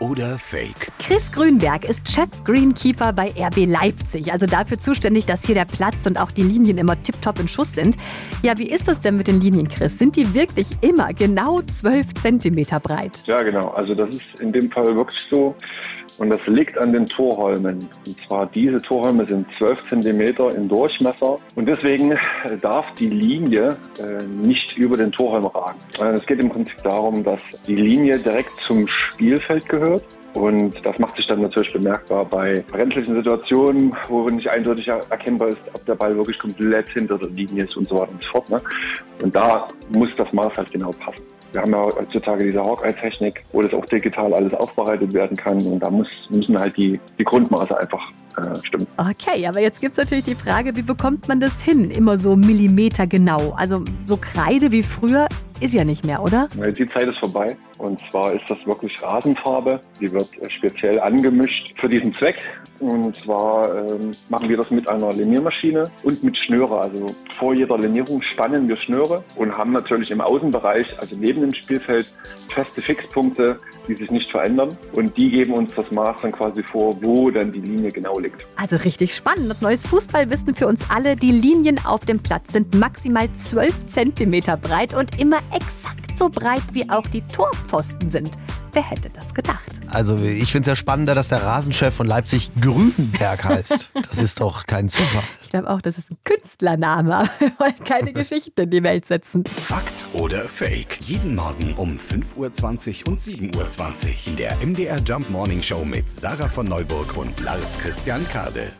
oder Fake? Chris Grünberg ist Chef Greenkeeper bei RB Leipzig, also dafür zuständig, dass hier der Platz und auch die Linien immer tiptop in Schuss sind. Ja, wie ist das denn mit den Linien, Chris? Sind die wirklich immer genau 12 Zentimeter breit? Ja, genau. Also das ist in dem Fall wirklich so. Und das liegt an den Torholmen. Und zwar diese Torholme sind 12 Zentimeter im Durchmesser. Und deswegen darf die Linie äh, nicht über den Torholm ragen. Äh, es geht im Prinzip darum, dass die Linie direkt zum Spielfeld gehört. Und das macht sich dann natürlich bemerkbar bei brenzlichen Situationen, wo nicht eindeutig erkennbar ist, ob der Ball wirklich komplett hinter der Linie ist und so weiter und so fort. Ne? Und da muss das Maß halt genau passen. Wir haben ja heutzutage diese Hawkeye-Technik, wo das auch digital alles aufbereitet werden kann. Und da muss, müssen halt die, die Grundmaße einfach äh, stimmen. Okay, aber jetzt gibt es natürlich die Frage, wie bekommt man das hin? Immer so Millimeter genau. Also so Kreide wie früher ist ja nicht mehr, oder? Die Zeit ist vorbei. Und zwar ist das wirklich Rasenfarbe. Die wird äh, speziell angemischt für diesen Zweck. Und zwar ähm, machen wir das mit einer Liniermaschine und mit Schnüre. Also vor jeder Linierung spannen wir Schnüre und haben natürlich im Außenbereich, also neben dem Spielfeld, feste Fixpunkte, die sich nicht verändern. Und die geben uns das Maß dann quasi vor, wo dann die Linie genau liegt. Also richtig spannend. Und neues Fußballwissen für uns alle. Die Linien auf dem Platz sind maximal 12 Zentimeter breit und immer exakt so breit wie auch die Torpfosten sind. Wer hätte das gedacht? Also ich finde es ja spannender, dass der Rasenchef von Leipzig Grünberg heißt. Das ist doch kein Zufall. Ich glaube auch, das ist ein Künstlername. Wir wollen keine Geschichte in die Welt setzen. Fakt oder Fake? Jeden Morgen um 5.20 Uhr und 7.20 Uhr in der MDR Jump Morning Show mit Sarah von Neuburg und Lars Christian Kade.